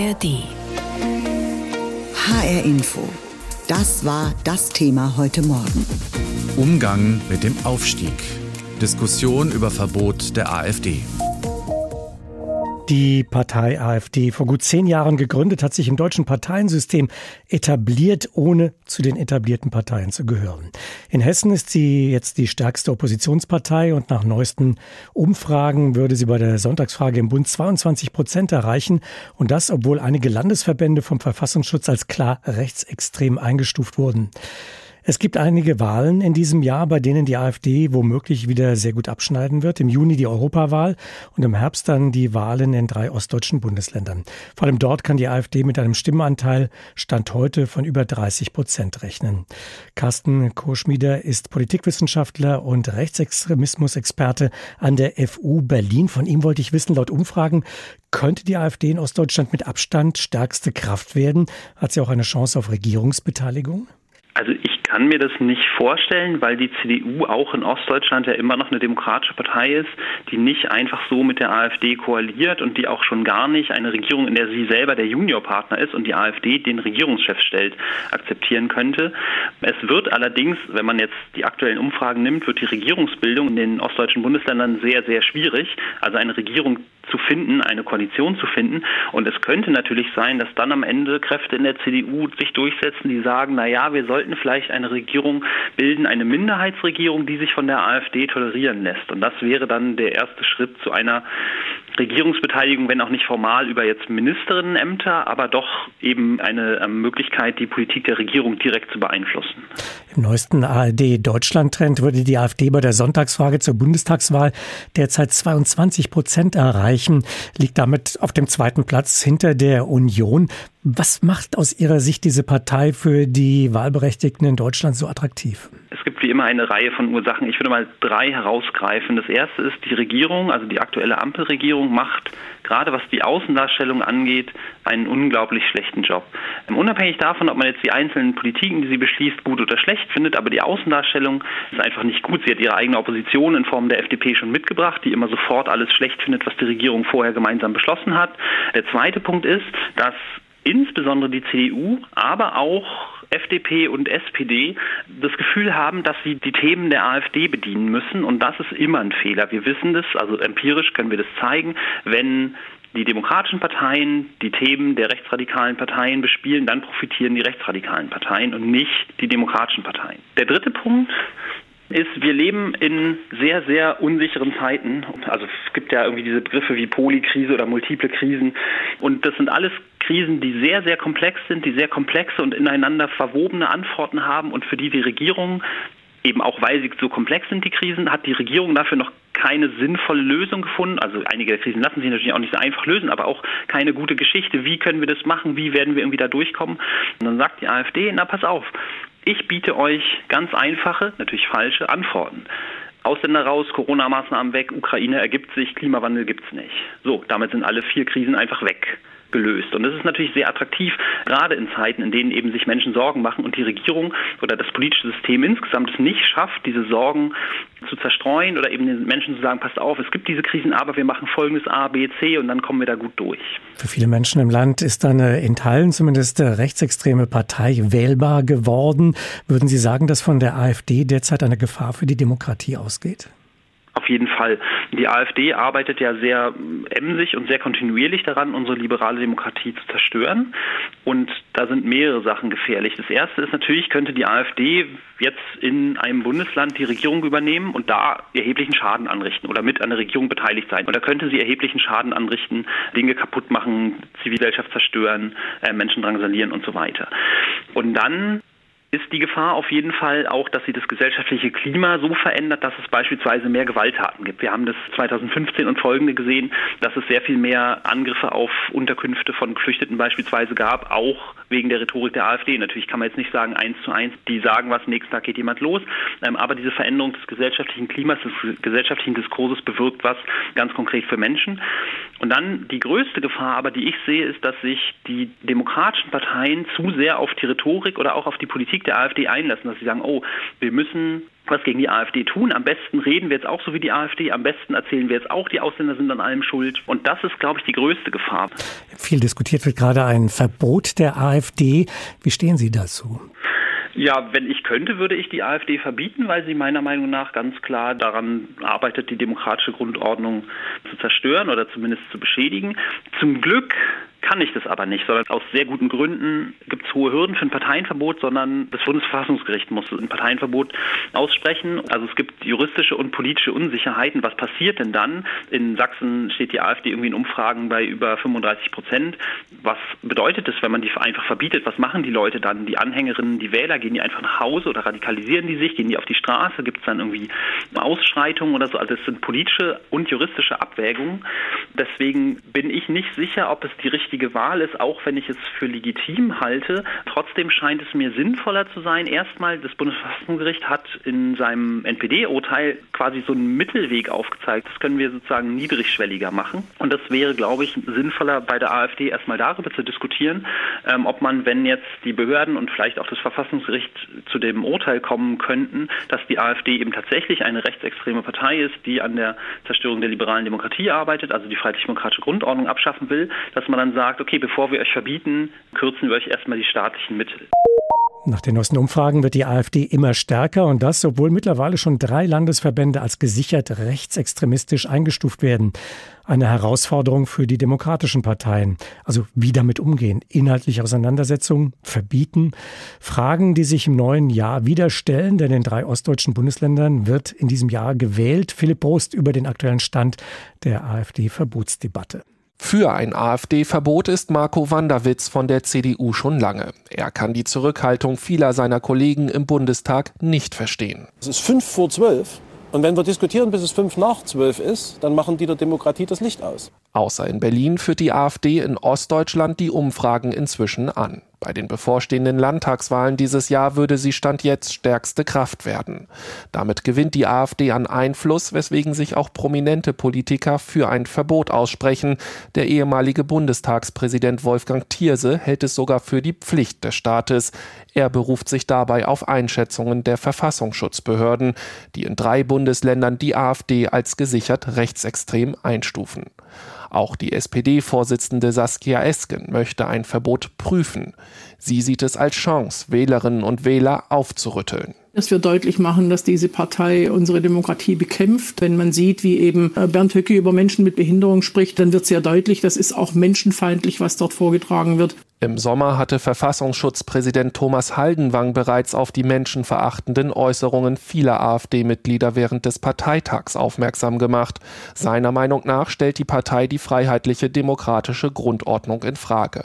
ARD. HR Info. Das war das Thema heute Morgen. Umgang mit dem Aufstieg. Diskussion über Verbot der AfD. Die Partei AfD, vor gut zehn Jahren gegründet, hat sich im deutschen Parteiensystem etabliert, ohne zu den etablierten Parteien zu gehören. In Hessen ist sie jetzt die stärkste Oppositionspartei und nach neuesten Umfragen würde sie bei der Sonntagsfrage im Bund 22 Prozent erreichen. Und das, obwohl einige Landesverbände vom Verfassungsschutz als klar rechtsextrem eingestuft wurden. Es gibt einige Wahlen in diesem Jahr, bei denen die AfD womöglich wieder sehr gut abschneiden wird. Im Juni die Europawahl und im Herbst dann die Wahlen in drei ostdeutschen Bundesländern. Vor allem dort kann die AfD mit einem Stimmenanteil Stand heute von über 30 Prozent rechnen. Carsten Koschmieder ist Politikwissenschaftler und Rechtsextremismusexperte an der FU Berlin. Von ihm wollte ich wissen, laut Umfragen könnte die AfD in Ostdeutschland mit Abstand stärkste Kraft werden. Hat sie auch eine Chance auf Regierungsbeteiligung? Also ich kann mir das nicht vorstellen, weil die CDU auch in Ostdeutschland ja immer noch eine demokratische Partei ist, die nicht einfach so mit der AfD koaliert und die auch schon gar nicht eine Regierung, in der sie selber der Juniorpartner ist und die AfD den Regierungschef stellt, akzeptieren könnte. Es wird allerdings, wenn man jetzt die aktuellen Umfragen nimmt, wird die Regierungsbildung in den ostdeutschen Bundesländern sehr, sehr schwierig. Also eine Regierung zu finden, eine Koalition zu finden. Und es könnte natürlich sein, dass dann am Ende Kräfte in der CDU sich durchsetzen, die sagen, na ja, wir sollten vielleicht eine Regierung bilden, eine Minderheitsregierung, die sich von der AfD tolerieren lässt. Und das wäre dann der erste Schritt zu einer Regierungsbeteiligung, wenn auch nicht formal über jetzt Ministerinnenämter, aber doch eben eine ähm, Möglichkeit, die Politik der Regierung direkt zu beeinflussen. Im neuesten ARD-Deutschland-Trend würde die AfD bei der Sonntagsfrage zur Bundestagswahl derzeit 22 Prozent erreichen, liegt damit auf dem zweiten Platz hinter der Union. Was macht aus Ihrer Sicht diese Partei für die Wahlberechtigten in Deutschland so attraktiv? Wie immer eine Reihe von Ursachen. Ich würde mal drei herausgreifen. Das erste ist, die Regierung, also die aktuelle Ampelregierung, macht gerade was die Außendarstellung angeht, einen unglaublich schlechten Job. Unabhängig davon, ob man jetzt die einzelnen Politiken, die sie beschließt, gut oder schlecht findet, aber die Außendarstellung ist einfach nicht gut. Sie hat ihre eigene Opposition in Form der FDP schon mitgebracht, die immer sofort alles schlecht findet, was die Regierung vorher gemeinsam beschlossen hat. Der zweite Punkt ist, dass insbesondere die CDU, aber auch FDP und SPD das Gefühl haben, dass sie die Themen der AfD bedienen müssen. Und das ist immer ein Fehler. Wir wissen das, also empirisch können wir das zeigen, wenn die demokratischen Parteien die Themen der rechtsradikalen Parteien bespielen, dann profitieren die rechtsradikalen Parteien und nicht die demokratischen Parteien. Der dritte Punkt ist, wir leben in sehr, sehr unsicheren Zeiten. Also es gibt ja irgendwie diese Begriffe wie Polykrise oder multiple Krisen. Und das sind alles Krisen, die sehr, sehr komplex sind, die sehr komplexe und ineinander verwobene Antworten haben und für die die Regierung eben auch weil sie so komplex sind, die Krisen, hat die Regierung dafür noch keine sinnvolle Lösung gefunden. Also einige der Krisen lassen sich natürlich auch nicht so einfach lösen, aber auch keine gute Geschichte. Wie können wir das machen? Wie werden wir irgendwie da durchkommen? Und dann sagt die AfD, na pass auf, ich biete euch ganz einfache, natürlich falsche Antworten. Ausländer raus, Corona-Maßnahmen weg, Ukraine ergibt sich, Klimawandel gibt es nicht. So, damit sind alle vier Krisen einfach weg gelöst. Und das ist natürlich sehr attraktiv, gerade in Zeiten, in denen eben sich Menschen Sorgen machen und die Regierung oder das politische System insgesamt es nicht schafft, diese Sorgen zu zerstreuen oder eben den Menschen zu sagen, passt auf, es gibt diese Krisen, aber wir machen folgendes A, B, C und dann kommen wir da gut durch. Für viele Menschen im Land ist eine in Teilen zumindest rechtsextreme Partei wählbar geworden. Würden Sie sagen, dass von der AfD derzeit eine Gefahr für die Demokratie ausgeht? Jeden Fall. Die AfD arbeitet ja sehr emsig und sehr kontinuierlich daran, unsere liberale Demokratie zu zerstören. Und da sind mehrere Sachen gefährlich. Das erste ist natürlich, könnte die AfD jetzt in einem Bundesland die Regierung übernehmen und da erheblichen Schaden anrichten oder mit an der Regierung beteiligt sein. Und da könnte sie erheblichen Schaden anrichten, Dinge kaputt machen, Zivilgesellschaft zerstören, äh, Menschen drangsalieren und so weiter. Und dann ist die Gefahr auf jeden Fall auch, dass sie das gesellschaftliche Klima so verändert, dass es beispielsweise mehr Gewalttaten gibt. Wir haben das 2015 und folgende gesehen, dass es sehr viel mehr Angriffe auf Unterkünfte von Geflüchteten beispielsweise gab, auch wegen der Rhetorik der AfD. Natürlich kann man jetzt nicht sagen eins zu eins, die sagen was, nächsten Tag geht jemand los, ähm, aber diese Veränderung des gesellschaftlichen Klimas, des gesellschaftlichen Diskurses bewirkt was ganz konkret für Menschen. Und dann die größte Gefahr aber, die ich sehe, ist, dass sich die demokratischen Parteien zu sehr auf die Rhetorik oder auch auf die Politik der AfD einlassen, dass sie sagen, oh, wir müssen was gegen die AfD tun. Am besten reden wir jetzt auch so wie die AfD. Am besten erzählen wir jetzt auch, die Ausländer sind an allem schuld. Und das ist, glaube ich, die größte Gefahr. Viel diskutiert wird gerade ein Verbot der AfD. Wie stehen Sie dazu? Ja, wenn ich könnte, würde ich die AfD verbieten, weil sie meiner Meinung nach ganz klar daran arbeitet, die demokratische Grundordnung zu zerstören oder zumindest zu beschädigen. Zum Glück kann ich das aber nicht, sondern aus sehr guten Gründen gibt es hohe Hürden für ein Parteienverbot, sondern das Bundesverfassungsgericht muss ein Parteienverbot aussprechen. Also es gibt juristische und politische Unsicherheiten. Was passiert denn dann? In Sachsen steht die AfD irgendwie in Umfragen bei über 35 Prozent. Was bedeutet das, wenn man die einfach verbietet? Was machen die Leute dann? Die Anhängerinnen, die Wähler, gehen die einfach nach Hause oder radikalisieren die sich? Gehen die auf die Straße? Gibt es dann irgendwie Ausschreitungen oder so? Also es sind politische und juristische Abwägungen. Deswegen bin ich nicht sicher, ob es die richtige richtige Wahl ist, auch wenn ich es für legitim halte. Trotzdem scheint es mir sinnvoller zu sein. Erstmal, das Bundesverfassungsgericht hat in seinem NPD-Urteil quasi so einen Mittelweg aufgezeigt. Das können wir sozusagen niedrigschwelliger machen. Und das wäre, glaube ich, sinnvoller bei der AfD erstmal darüber zu diskutieren, ähm, ob man, wenn jetzt die Behörden und vielleicht auch das Verfassungsgericht zu dem Urteil kommen könnten, dass die AfD eben tatsächlich eine rechtsextreme Partei ist, die an der Zerstörung der liberalen Demokratie arbeitet, also die freiheitlich-demokratische Grundordnung abschaffen will, dass man dann sagt, okay, bevor wir euch verbieten, kürzen wir euch erstmal die staatlichen Mittel. Nach den neuesten Umfragen wird die AfD immer stärker und das, obwohl mittlerweile schon drei Landesverbände als gesichert rechtsextremistisch eingestuft werden. Eine Herausforderung für die demokratischen Parteien. Also wie damit umgehen? Inhaltliche Auseinandersetzungen verbieten? Fragen, die sich im neuen Jahr wieder stellen, denn in drei ostdeutschen Bundesländern wird in diesem Jahr gewählt. Philipp Post über den aktuellen Stand der AfD-Verbotsdebatte. Für ein AfD-Verbot ist Marco Wanderwitz von der CDU schon lange. Er kann die Zurückhaltung vieler seiner Kollegen im Bundestag nicht verstehen. Es ist fünf vor zwölf. Und wenn wir diskutieren, bis es fünf nach zwölf ist, dann machen die der Demokratie das Licht aus. Außer in Berlin führt die AfD in Ostdeutschland die Umfragen inzwischen an. Bei den bevorstehenden Landtagswahlen dieses Jahr würde sie Stand jetzt stärkste Kraft werden. Damit gewinnt die AfD an Einfluss, weswegen sich auch prominente Politiker für ein Verbot aussprechen. Der ehemalige Bundestagspräsident Wolfgang Thierse hält es sogar für die Pflicht des Staates. Er beruft sich dabei auf Einschätzungen der Verfassungsschutzbehörden, die in drei Bundesländern die AfD als gesichert rechtsextrem einstufen. Auch die SPD-Vorsitzende Saskia Esken möchte ein Verbot prüfen. Sie sieht es als Chance, Wählerinnen und Wähler aufzurütteln dass wir deutlich machen, dass diese Partei unsere Demokratie bekämpft. Wenn man sieht, wie eben äh, Bernd Höcke über Menschen mit Behinderung spricht, dann wird sehr deutlich, das ist auch menschenfeindlich, was dort vorgetragen wird. Im Sommer hatte Verfassungsschutzpräsident Thomas Haldenwang bereits auf die menschenverachtenden Äußerungen vieler AfD-Mitglieder während des Parteitags aufmerksam gemacht. Seiner Meinung nach stellt die Partei die freiheitliche demokratische Grundordnung in Frage.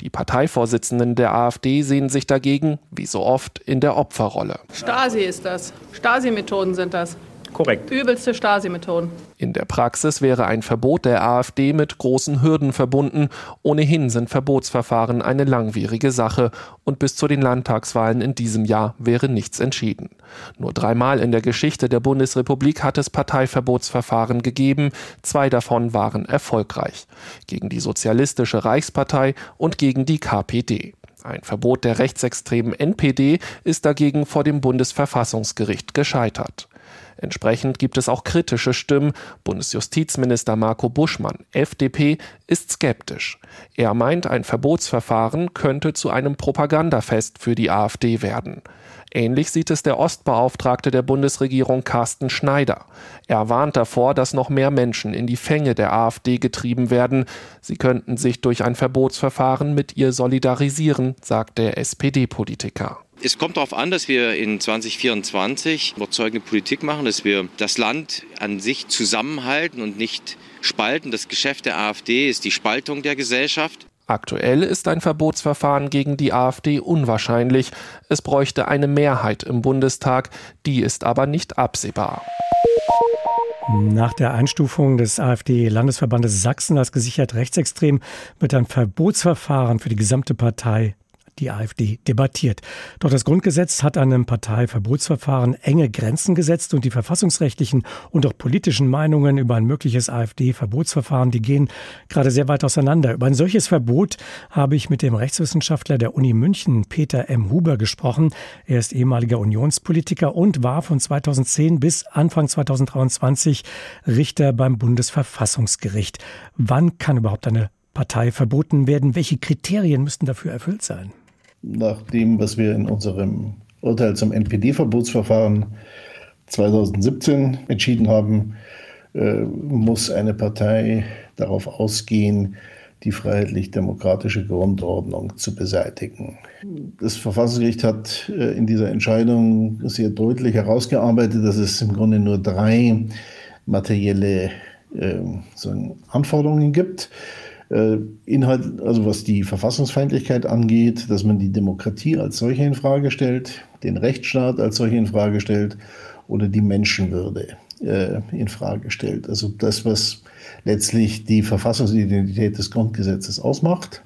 Die Parteivorsitzenden der AfD sehen sich dagegen, wie so oft, in der Opferrolle. Stasi ist das. Stasi-Methoden sind das. Korrekt. Übelste Stasi-Methoden. In der Praxis wäre ein Verbot der AfD mit großen Hürden verbunden. Ohnehin sind Verbotsverfahren eine langwierige Sache und bis zu den Landtagswahlen in diesem Jahr wäre nichts entschieden. Nur dreimal in der Geschichte der Bundesrepublik hat es Parteiverbotsverfahren gegeben. Zwei davon waren erfolgreich. Gegen die Sozialistische Reichspartei und gegen die KPD. Ein Verbot der rechtsextremen NPD ist dagegen vor dem Bundesverfassungsgericht gescheitert. Entsprechend gibt es auch kritische Stimmen. Bundesjustizminister Marco Buschmann, FDP, ist skeptisch. Er meint, ein Verbotsverfahren könnte zu einem Propagandafest für die AfD werden. Ähnlich sieht es der Ostbeauftragte der Bundesregierung Carsten Schneider. Er warnt davor, dass noch mehr Menschen in die Fänge der AfD getrieben werden. Sie könnten sich durch ein Verbotsverfahren mit ihr solidarisieren, sagt der SPD-Politiker. Es kommt darauf an, dass wir in 2024 überzeugende Politik machen, dass wir das Land an sich zusammenhalten und nicht spalten. Das Geschäft der AfD ist die Spaltung der Gesellschaft. Aktuell ist ein Verbotsverfahren gegen die AfD unwahrscheinlich. Es bräuchte eine Mehrheit im Bundestag, die ist aber nicht absehbar. Nach der Einstufung des AfD-Landesverbandes Sachsen als gesichert rechtsextrem wird ein Verbotsverfahren für die gesamte Partei die AfD debattiert. Doch das Grundgesetz hat einem Parteiverbotsverfahren enge Grenzen gesetzt und die verfassungsrechtlichen und auch politischen Meinungen über ein mögliches AfD-Verbotsverfahren, die gehen gerade sehr weit auseinander. Über ein solches Verbot habe ich mit dem Rechtswissenschaftler der Uni München, Peter M. Huber, gesprochen. Er ist ehemaliger Unionspolitiker und war von 2010 bis Anfang 2023 Richter beim Bundesverfassungsgericht. Wann kann überhaupt eine Partei verboten werden? Welche Kriterien müssten dafür erfüllt sein? Nach dem, was wir in unserem Urteil zum NPD-Verbotsverfahren 2017 entschieden haben, äh, muss eine Partei darauf ausgehen, die freiheitlich-demokratische Grundordnung zu beseitigen. Das Verfassungsgericht hat äh, in dieser Entscheidung sehr deutlich herausgearbeitet, dass es im Grunde nur drei materielle äh, Anforderungen gibt. Äh, Inhalt, also was die Verfassungsfeindlichkeit angeht, dass man die Demokratie als solche in Frage stellt, den Rechtsstaat als solche in Frage stellt oder die Menschenwürde äh, in Frage stellt. Also das, was letztlich die Verfassungsidentität des Grundgesetzes ausmacht.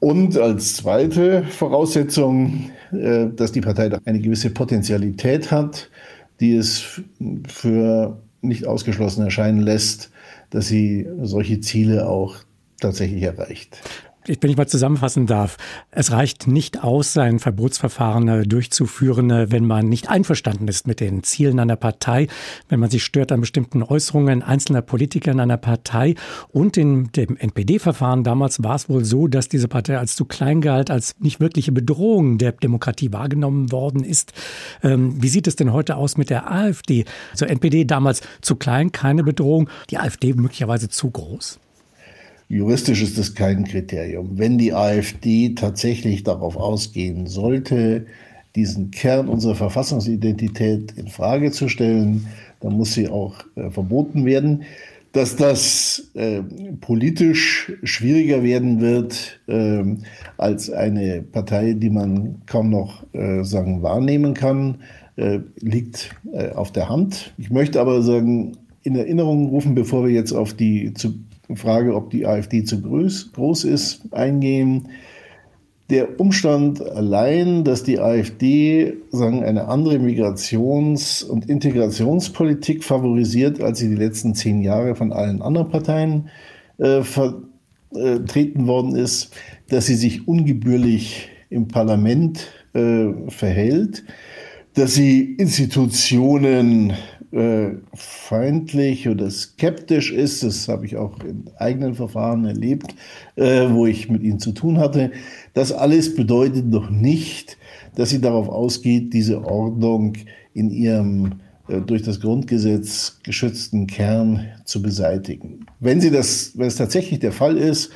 Und als zweite Voraussetzung, äh, dass die Partei eine gewisse Potentialität hat, die es für nicht ausgeschlossen erscheinen lässt, dass sie solche Ziele auch tatsächlich erreicht wenn ich mal zusammenfassen darf, es reicht nicht aus, sein Verbotsverfahren äh, durchzuführen, äh, wenn man nicht einverstanden ist mit den Zielen einer Partei, wenn man sich stört an bestimmten Äußerungen einzelner Politiker in einer Partei. Und in dem NPD-Verfahren damals war es wohl so, dass diese Partei als zu klein galt, als nicht wirkliche Bedrohung der Demokratie wahrgenommen worden ist. Ähm, wie sieht es denn heute aus mit der AfD? Zur NPD damals zu klein, keine Bedrohung, die AfD möglicherweise zu groß? Juristisch ist das kein Kriterium. Wenn die AfD tatsächlich darauf ausgehen sollte, diesen Kern unserer Verfassungsidentität in Frage zu stellen, dann muss sie auch äh, verboten werden. Dass das äh, politisch schwieriger werden wird äh, als eine Partei, die man kaum noch äh, sagen wahrnehmen kann, äh, liegt äh, auf der Hand. Ich möchte aber sagen, in Erinnerung rufen, bevor wir jetzt auf die zu Frage, ob die AfD zu groß, groß ist, eingehen. Der Umstand allein, dass die AfD sagen, eine andere Migrations- und Integrationspolitik favorisiert, als sie die letzten zehn Jahre von allen anderen Parteien äh, vertreten worden ist, dass sie sich ungebührlich im Parlament äh, verhält, dass sie Institutionen äh, feindlich oder skeptisch ist. Das habe ich auch in eigenen Verfahren erlebt, äh, wo ich mit ihnen zu tun hatte. Das alles bedeutet noch nicht, dass sie darauf ausgeht, diese Ordnung in ihrem äh, durch das Grundgesetz geschützten Kern zu beseitigen. Wenn sie das, wenn es tatsächlich der Fall ist,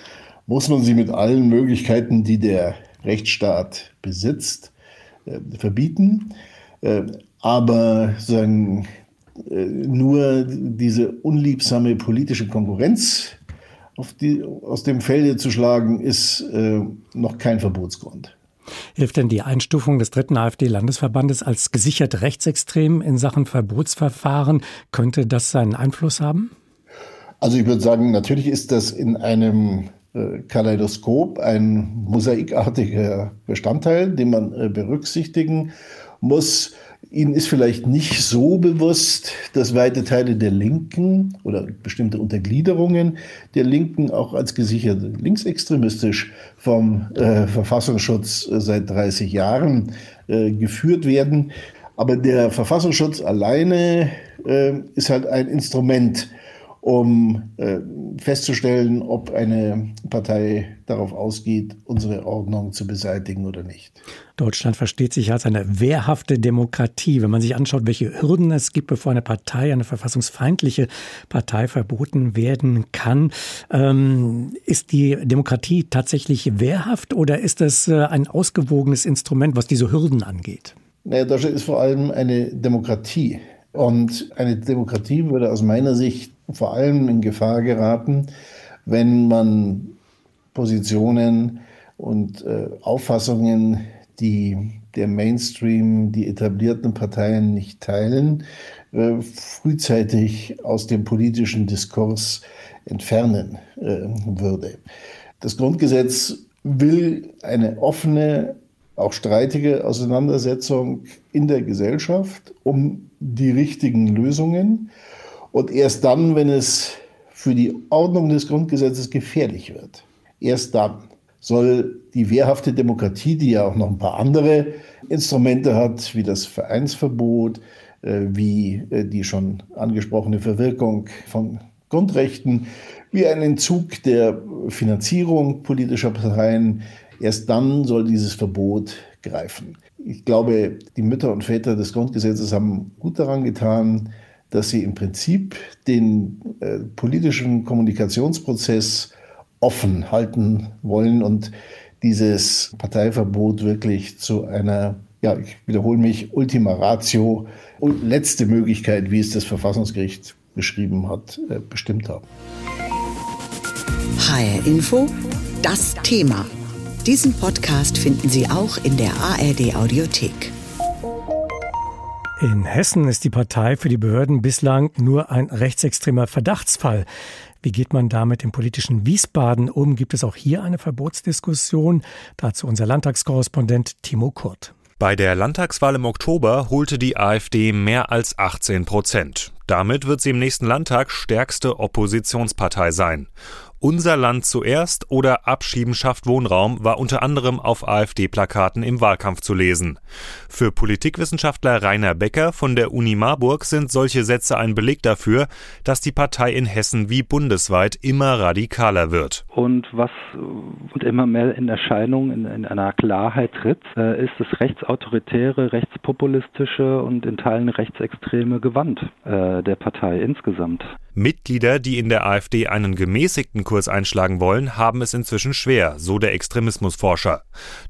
muss man sie mit allen Möglichkeiten, die der Rechtsstaat besitzt, äh, verbieten. Äh, aber sagen, äh, nur diese unliebsame politische Konkurrenz die, aus dem Felde zu schlagen, ist äh, noch kein Verbotsgrund. Hilft denn die Einstufung des dritten AfD-Landesverbandes als gesichert rechtsextrem in Sachen Verbotsverfahren? Könnte das seinen Einfluss haben? Also ich würde sagen, natürlich ist das in einem äh, Kaleidoskop ein mosaikartiger Bestandteil, den man äh, berücksichtigen muss. Ihnen ist vielleicht nicht so bewusst, dass weite Teile der Linken oder bestimmte Untergliederungen der Linken auch als gesichert linksextremistisch vom äh, Verfassungsschutz äh, seit 30 Jahren äh, geführt werden. Aber der Verfassungsschutz alleine äh, ist halt ein Instrument, um äh, festzustellen, ob eine Partei darauf ausgeht, unsere Ordnung zu beseitigen oder nicht. Deutschland versteht sich als eine wehrhafte Demokratie. Wenn man sich anschaut, welche Hürden es gibt, bevor eine Partei, eine verfassungsfeindliche Partei verboten werden kann, ähm, ist die Demokratie tatsächlich wehrhaft oder ist das äh, ein ausgewogenes Instrument, was diese Hürden angeht? Naja, Deutschland ist vor allem eine Demokratie. Und eine Demokratie würde aus meiner Sicht vor allem in Gefahr geraten, wenn man Positionen und äh, Auffassungen, die der Mainstream, die etablierten Parteien nicht teilen, äh, frühzeitig aus dem politischen Diskurs entfernen äh, würde. Das Grundgesetz will eine offene, auch streitige Auseinandersetzung in der Gesellschaft um die richtigen Lösungen. Und erst dann, wenn es für die Ordnung des Grundgesetzes gefährlich wird, erst dann soll die wehrhafte Demokratie, die ja auch noch ein paar andere Instrumente hat, wie das Vereinsverbot, äh, wie äh, die schon angesprochene Verwirkung von Grundrechten, wie ein Entzug der Finanzierung politischer Parteien, erst dann soll dieses Verbot greifen. Ich glaube, die Mütter und Väter des Grundgesetzes haben gut daran getan, dass sie im Prinzip den äh, politischen Kommunikationsprozess offen halten wollen und dieses Parteiverbot wirklich zu einer, ja, ich wiederhole mich, Ultima Ratio, letzte Möglichkeit, wie es das Verfassungsgericht beschrieben hat, äh, bestimmt haben. HR Info, das Thema. Diesen Podcast finden Sie auch in der ARD Audiothek. In Hessen ist die Partei für die Behörden bislang nur ein rechtsextremer Verdachtsfall. Wie geht man da mit dem politischen Wiesbaden um? Gibt es auch hier eine Verbotsdiskussion? Dazu unser Landtagskorrespondent Timo Kurt. Bei der Landtagswahl im Oktober holte die AfD mehr als 18 Prozent. Damit wird sie im nächsten Landtag stärkste Oppositionspartei sein. Unser Land zuerst oder Abschieben schafft Wohnraum war unter anderem auf AfD-Plakaten im Wahlkampf zu lesen. Für Politikwissenschaftler Rainer Becker von der Uni Marburg sind solche Sätze ein Beleg dafür, dass die Partei in Hessen wie bundesweit immer radikaler wird. Und was immer mehr in Erscheinung in, in einer Klarheit tritt, äh, ist das rechtsautoritäre, rechtspopulistische und in Teilen rechtsextreme Gewand äh, der Partei insgesamt. Mitglieder, die in der AfD einen gemäßigten Kurs einschlagen wollen, haben es inzwischen schwer, so der Extremismusforscher.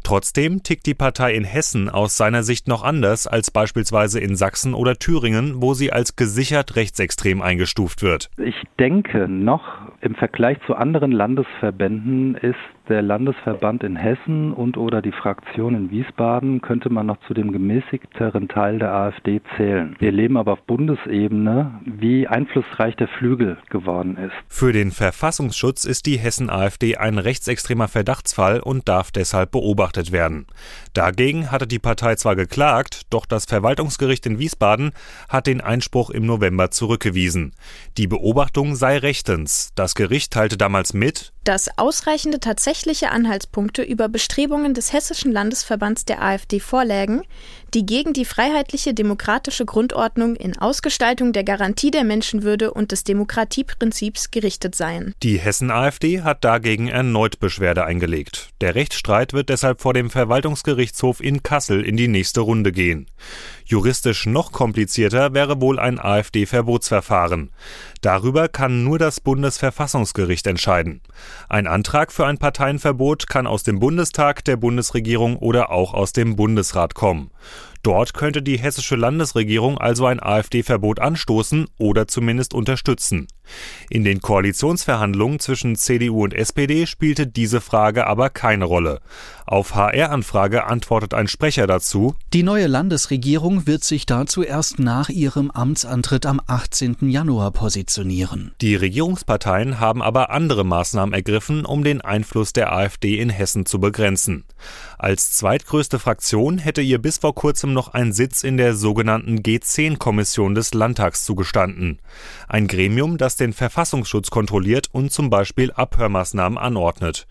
Trotzdem tickt die Partei in Hessen aus seiner Sicht noch anders als beispielsweise in Sachsen oder Thüringen, wo sie als gesichert rechtsextrem eingestuft wird. Ich denke noch im Vergleich zu anderen Landesverbänden ist der Landesverband in Hessen und oder die Fraktion in Wiesbaden könnte man noch zu dem gemäßigteren Teil der AfD zählen. Wir erleben aber auf Bundesebene, wie einflussreich der Flügel geworden ist. Für den Verfassungsschutz ist die Hessen-AfD ein rechtsextremer Verdachtsfall und darf deshalb beobachtet werden. Dagegen hatte die Partei zwar geklagt, doch das Verwaltungsgericht in Wiesbaden hat den Einspruch im November zurückgewiesen. Die Beobachtung sei rechtens. Das Gericht teilte damals mit, dass ausreichende tatsächliche Anhaltspunkte über Bestrebungen des Hessischen Landesverbands der AfD vorlägen, die gegen die freiheitliche demokratische Grundordnung in Ausgestaltung der Garantie der Menschenwürde und des Demokratieprinzips gerichtet seien. Die Hessen-AfD hat dagegen erneut Beschwerde eingelegt. Der Rechtsstreit wird deshalb vor dem Verwaltungsgerichtshof in Kassel in die nächste Runde gehen. Juristisch noch komplizierter wäre wohl ein AfD-Verbotsverfahren. Darüber kann nur das Bundesverfassungsgericht entscheiden. Ein Antrag für ein Parteienverbot kann aus dem Bundestag, der Bundesregierung oder auch aus dem Bundesrat kommen. Dort könnte die hessische Landesregierung also ein AfD-Verbot anstoßen oder zumindest unterstützen. In den Koalitionsverhandlungen zwischen CDU und SPD spielte diese Frage aber keine Rolle. Auf HR-Anfrage antwortet ein Sprecher dazu Die neue Landesregierung wird sich dazu erst nach ihrem Amtsantritt am 18. Januar positionieren. Die Regierungsparteien haben aber andere Maßnahmen ergriffen, um den Einfluss der AfD in Hessen zu begrenzen. Als zweitgrößte Fraktion hätte ihr bis vor kurzem noch ein Sitz in der sogenannten G10-Kommission des Landtags zugestanden. Ein Gremium, das den Verfassungsschutz kontrolliert und zum Beispiel Abhörmaßnahmen anordnet.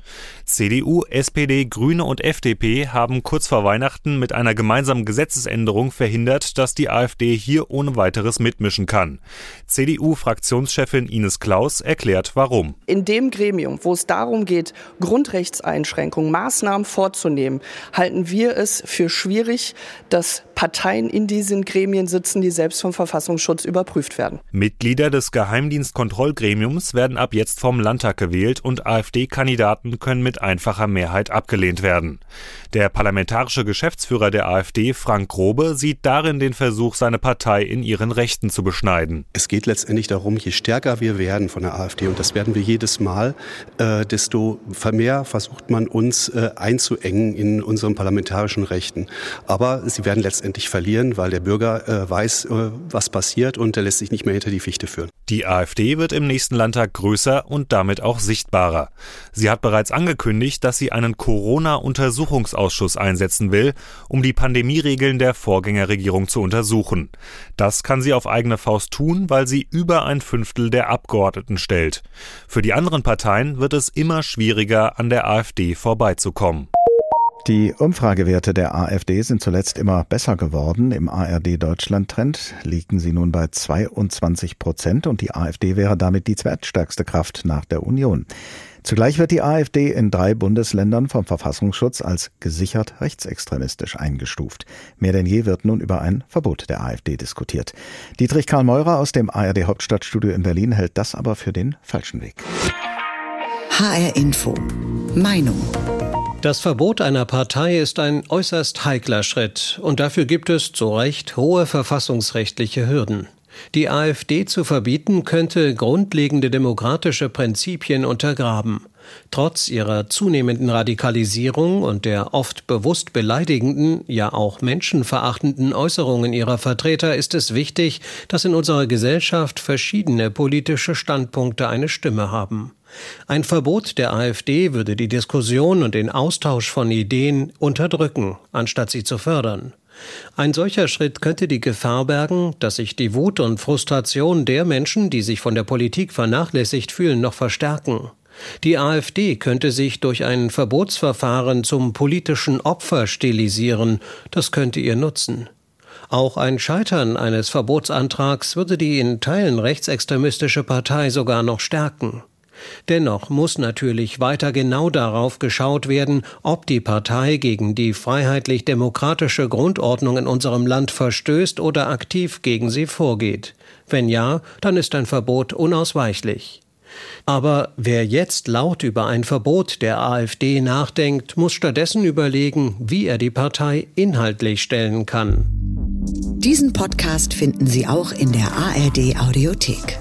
CDU, SPD, Grüne und FDP haben kurz vor Weihnachten mit einer gemeinsamen Gesetzesänderung verhindert, dass die AfD hier ohne weiteres mitmischen kann. CDU-Fraktionschefin Ines Klaus erklärt warum. In dem Gremium, wo es darum geht, Grundrechtseinschränkungen, Maßnahmen vorzunehmen, halten wir es für schwierig, dass Parteien in diesen Gremien sitzen, die selbst vom Verfassungsschutz überprüft werden. Mitglieder des Geheimdienstkontrollgremiums werden ab jetzt vom Landtag gewählt und AfD-Kandidaten können mit einfacher Mehrheit abgelehnt werden. Der parlamentarische Geschäftsführer der AfD, Frank Grobe, sieht darin den Versuch, seine Partei in ihren Rechten zu beschneiden. Es geht letztendlich darum, je stärker wir werden von der AfD, und das werden wir jedes Mal, äh, desto mehr versucht man uns äh, einzuengen in unseren parlamentarischen Rechten. Aber sie werden letztendlich letztendlich verlieren, weil der Bürger äh, weiß, äh, was passiert und er lässt sich nicht mehr hinter die Fichte führen. Die AfD wird im nächsten Landtag größer und damit auch sichtbarer. Sie hat bereits angekündigt, dass sie einen Corona-Untersuchungsausschuss einsetzen will, um die Pandemieregeln der Vorgängerregierung zu untersuchen. Das kann sie auf eigene Faust tun, weil sie über ein Fünftel der Abgeordneten stellt. Für die anderen Parteien wird es immer schwieriger, an der AfD vorbeizukommen. Die Umfragewerte der AfD sind zuletzt immer besser geworden. Im ARD-Deutschland-Trend liegen sie nun bei 22 Prozent und die AfD wäre damit die zweitstärkste Kraft nach der Union. Zugleich wird die AfD in drei Bundesländern vom Verfassungsschutz als gesichert rechtsextremistisch eingestuft. Mehr denn je wird nun über ein Verbot der AfD diskutiert. Dietrich Karl Meurer aus dem ARD Hauptstadtstudio in Berlin hält das aber für den falschen Weg. HR Info. Meinung. Das Verbot einer Partei ist ein äußerst heikler Schritt und dafür gibt es zu Recht hohe verfassungsrechtliche Hürden. Die AfD zu verbieten könnte grundlegende demokratische Prinzipien untergraben. Trotz ihrer zunehmenden Radikalisierung und der oft bewusst beleidigenden, ja auch menschenverachtenden Äußerungen ihrer Vertreter ist es wichtig, dass in unserer Gesellschaft verschiedene politische Standpunkte eine Stimme haben. Ein Verbot der AfD würde die Diskussion und den Austausch von Ideen unterdrücken, anstatt sie zu fördern. Ein solcher Schritt könnte die Gefahr bergen, dass sich die Wut und Frustration der Menschen, die sich von der Politik vernachlässigt fühlen, noch verstärken. Die AfD könnte sich durch ein Verbotsverfahren zum politischen Opfer stilisieren, das könnte ihr nutzen. Auch ein Scheitern eines Verbotsantrags würde die in Teilen rechtsextremistische Partei sogar noch stärken. Dennoch muss natürlich weiter genau darauf geschaut werden, ob die Partei gegen die freiheitlich-demokratische Grundordnung in unserem Land verstößt oder aktiv gegen sie vorgeht. Wenn ja, dann ist ein Verbot unausweichlich. Aber wer jetzt laut über ein Verbot der AfD nachdenkt, muss stattdessen überlegen, wie er die Partei inhaltlich stellen kann. Diesen Podcast finden Sie auch in der ARD Audiothek.